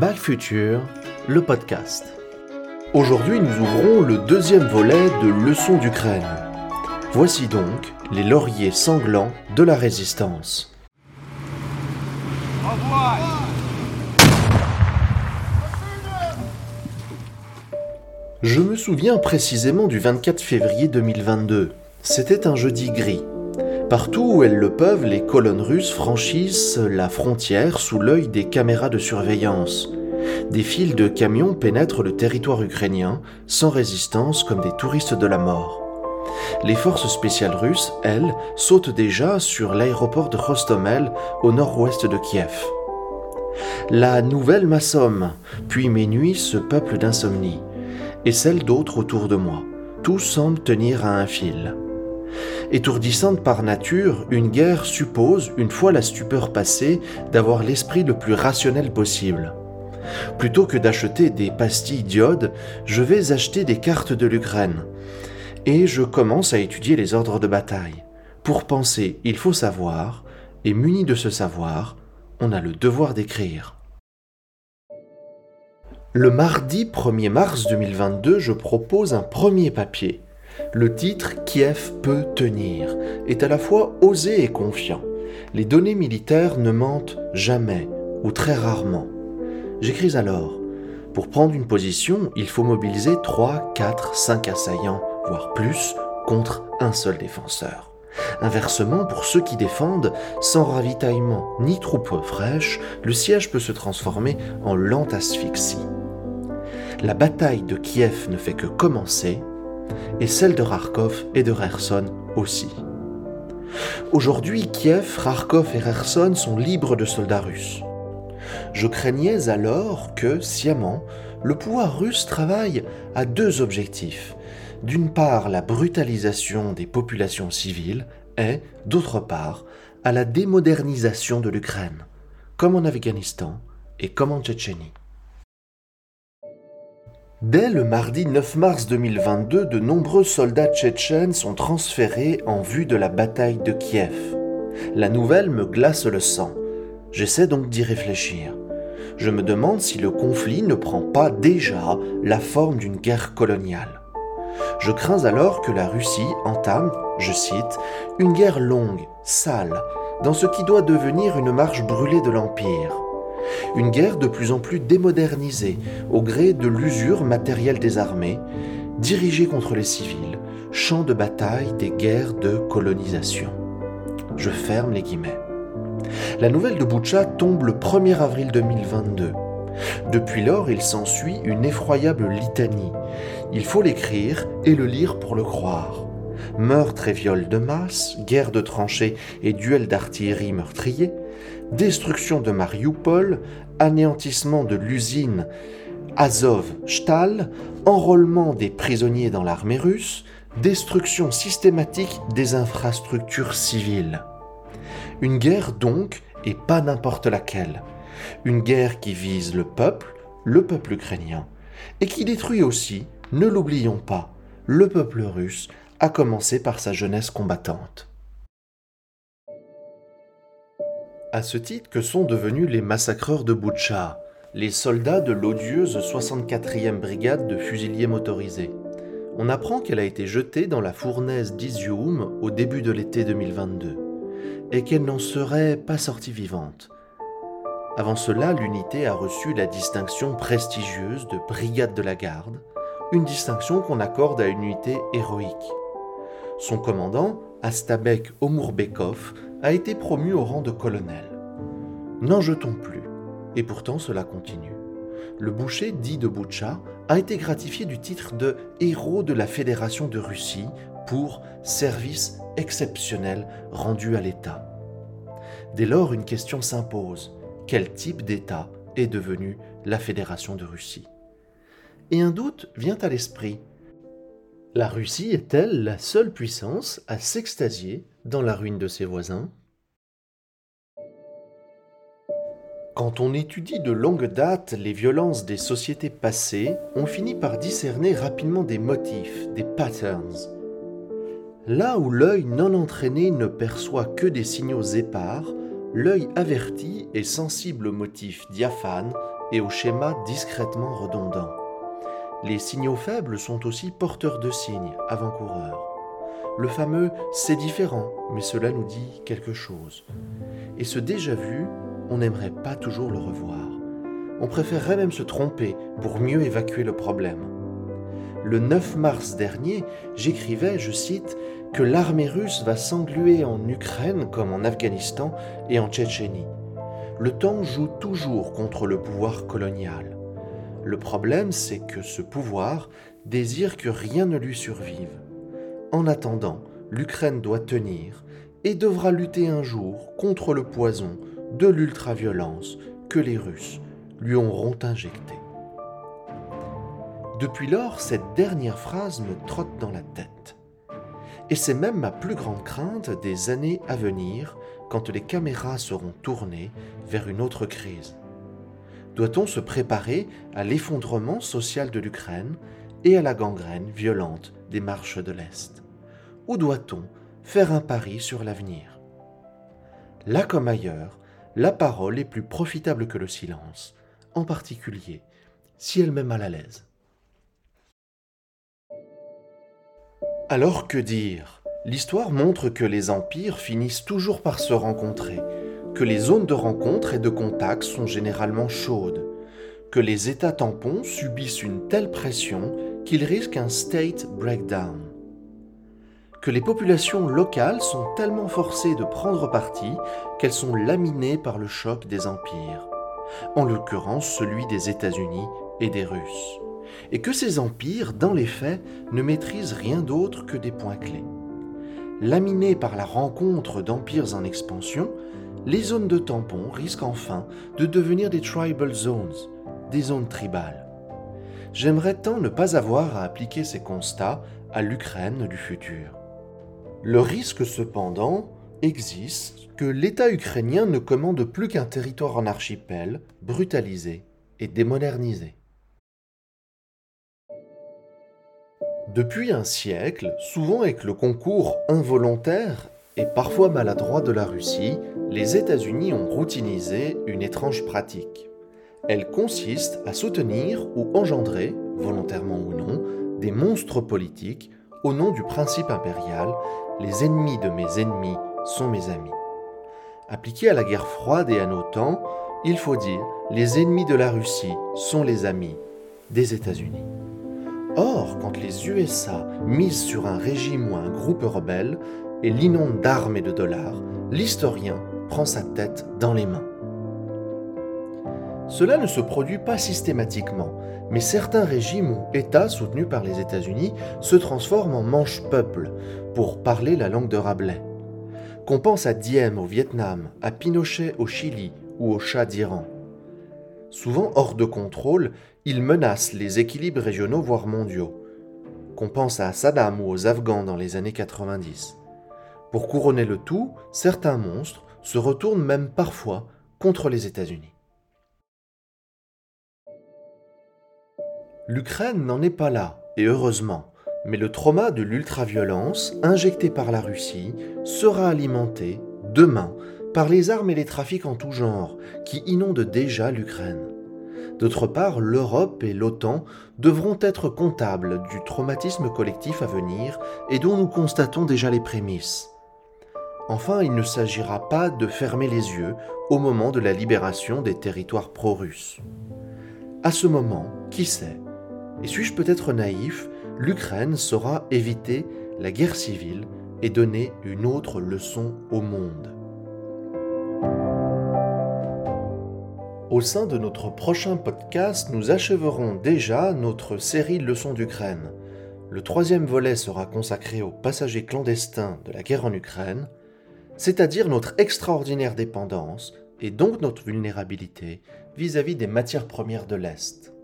Back Future, le podcast. Aujourd'hui, nous ouvrons le deuxième volet de Leçons d'Ukraine. Voici donc les lauriers sanglants de la résistance. Je me souviens précisément du 24 février 2022. C'était un jeudi gris. Partout où elles le peuvent, les colonnes russes franchissent la frontière sous l'œil des caméras de surveillance. Des files de camions pénètrent le territoire ukrainien sans résistance comme des touristes de la mort. Les forces spéciales russes, elles, sautent déjà sur l'aéroport de Rostomel au nord-ouest de Kiev. La nouvelle m'assomme, puis mes nuits se peuplent d'insomnie, et celles d'autres autour de moi. Tout semble tenir à un fil. Étourdissante par nature, une guerre suppose, une fois la stupeur passée, d'avoir l'esprit le plus rationnel possible. Plutôt que d'acheter des pastilles d'iode, je vais acheter des cartes de l'Ukraine. Et je commence à étudier les ordres de bataille. Pour penser, il faut savoir, et muni de ce savoir, on a le devoir d'écrire. Le mardi 1er mars 2022, je propose un premier papier le titre Kiev peut tenir est à la fois osé et confiant. Les données militaires ne mentent jamais ou très rarement. J'écris alors Pour prendre une position, il faut mobiliser 3, 4, 5 assaillants, voire plus, contre un seul défenseur. Inversement, pour ceux qui défendent, sans ravitaillement ni troupes fraîches, le siège peut se transformer en lente asphyxie. La bataille de Kiev ne fait que commencer, et celle de Kharkov et de Kherson aussi. Aujourd'hui, Kiev, Kharkov et Kherson sont libres de soldats russes. Je craignais alors que, sciemment, le pouvoir russe travaille à deux objectifs. D'une part, la brutalisation des populations civiles et, d'autre part, à la démodernisation de l'Ukraine, comme en Afghanistan et comme en Tchétchénie. Dès le mardi 9 mars 2022, de nombreux soldats tchétchènes sont transférés en vue de la bataille de Kiev. La nouvelle me glace le sang. J'essaie donc d'y réfléchir. Je me demande si le conflit ne prend pas déjà la forme d'une guerre coloniale. Je crains alors que la Russie entame, je cite, une guerre longue, sale, dans ce qui doit devenir une marche brûlée de l'Empire. Une guerre de plus en plus démodernisée, au gré de l'usure matérielle des armées, dirigée contre les civils, champ de bataille des guerres de colonisation. Je ferme les guillemets. La nouvelle de Boucha tombe le 1er avril 2022. Depuis lors, il s'ensuit une effroyable litanie. Il faut l'écrire et le lire pour le croire. Meurtres et viols de masse, guerre de tranchées et duels d'artillerie meurtriers, destruction de Mariupol, anéantissement de l'usine Azov-Stal, enrôlement des prisonniers dans l'armée russe, destruction systématique des infrastructures civiles. Une guerre donc, et pas n'importe laquelle. Une guerre qui vise le peuple, le peuple ukrainien, et qui détruit aussi, ne l'oublions pas, le peuple russe, à commencer par sa jeunesse combattante. À ce titre que sont devenus les massacreurs de Boutcha, les soldats de l'odieuse 64e brigade de fusiliers motorisés. On apprend qu'elle a été jetée dans la fournaise d'Izium au début de l'été 2022 et qu'elle n'en serait pas sortie vivante. Avant cela, l'unité a reçu la distinction prestigieuse de brigade de la garde, une distinction qu'on accorde à une unité héroïque. Son commandant, Astabek Omurbekov, a été promu au rang de colonel. N'en jetons plus, et pourtant cela continue. Le boucher dit de Boucha a été gratifié du titre de héros de la Fédération de Russie pour service exceptionnel rendu à l'État. Dès lors, une question s'impose. Quel type d'État est devenu la Fédération de Russie? Et un doute vient à l'esprit. La Russie est-elle la seule puissance à s'extasier dans la ruine de ses voisins? Quand on étudie de longue date les violences des sociétés passées, on finit par discerner rapidement des motifs, des patterns. Là où l'œil non entraîné ne perçoit que des signaux épars, l'œil averti est sensible aux motifs diaphanes et au schéma discrètement redondant. Les signaux faibles sont aussi porteurs de signes, avant-coureurs. Le fameux c'est différent, mais cela nous dit quelque chose. Et ce déjà vu, on n'aimerait pas toujours le revoir. On préférerait même se tromper pour mieux évacuer le problème. Le 9 mars dernier, j'écrivais, je cite, que l'armée russe va s'engluer en Ukraine comme en Afghanistan et en Tchétchénie. Le temps joue toujours contre le pouvoir colonial. Le problème, c'est que ce pouvoir désire que rien ne lui survive. En attendant, l'Ukraine doit tenir et devra lutter un jour contre le poison de l'ultraviolence que les Russes lui auront injecté. Depuis lors, cette dernière phrase me trotte dans la tête. Et c'est même ma plus grande crainte des années à venir quand les caméras seront tournées vers une autre crise. Doit-on se préparer à l'effondrement social de l'Ukraine et à la gangrène violente des marches de l'Est? Ou doit-on faire un pari sur l'avenir? Là comme ailleurs, la parole est plus profitable que le silence, en particulier si elle met mal à l'aise. Alors que dire? L'histoire montre que les empires finissent toujours par se rencontrer, que les zones de rencontre et de contact sont généralement chaudes, que les États tampons subissent une telle pression qu'ils risquent un state breakdown, que les populations locales sont tellement forcées de prendre parti qu'elles sont laminées par le choc des empires, en l'occurrence celui des États-Unis et des Russes et que ces empires, dans les faits, ne maîtrisent rien d'autre que des points clés. Laminés par la rencontre d'empires en expansion, les zones de tampon risquent enfin de devenir des tribal zones, des zones tribales. J'aimerais tant ne pas avoir à appliquer ces constats à l'Ukraine du futur. Le risque cependant existe que l'État ukrainien ne commande plus qu'un territoire en archipel, brutalisé et démodernisé. Depuis un siècle, souvent avec le concours involontaire et parfois maladroit de la Russie, les États-Unis ont routinisé une étrange pratique. Elle consiste à soutenir ou engendrer, volontairement ou non, des monstres politiques au nom du principe impérial les ennemis de mes ennemis sont mes amis. Appliqué à la guerre froide et à nos temps, il faut dire les ennemis de la Russie sont les amis des États-Unis. Or, quand les USA misent sur un régime ou un groupe rebelle et l'inondent d'armes et de dollars, l'historien prend sa tête dans les mains. Cela ne se produit pas systématiquement, mais certains régimes ou États soutenus par les États-Unis se transforment en manche-peuple, pour parler la langue de Rabelais. Qu'on pense à Diem au Vietnam, à Pinochet au Chili ou au Shah d'Iran. Souvent hors de contrôle, ils menacent les équilibres régionaux voire mondiaux. Qu'on pense à Saddam ou aux Afghans dans les années 90. Pour couronner le tout, certains monstres se retournent même parfois contre les États-Unis. L'Ukraine n'en est pas là, et heureusement, mais le trauma de l'ultraviolence injecté par la Russie sera alimenté, demain, par les armes et les trafics en tout genre qui inondent déjà l'Ukraine. D'autre part, l'Europe et l'OTAN devront être comptables du traumatisme collectif à venir et dont nous constatons déjà les prémices. Enfin, il ne s'agira pas de fermer les yeux au moment de la libération des territoires pro-russes. À ce moment, qui sait Et suis-je peut-être naïf L'Ukraine saura éviter la guerre civile et donner une autre leçon au monde. Au sein de notre prochain podcast, nous achèverons déjà notre série Leçons d'Ukraine. Le troisième volet sera consacré aux passagers clandestins de la guerre en Ukraine, c'est-à-dire notre extraordinaire dépendance et donc notre vulnérabilité vis-à-vis des matières premières de l'Est.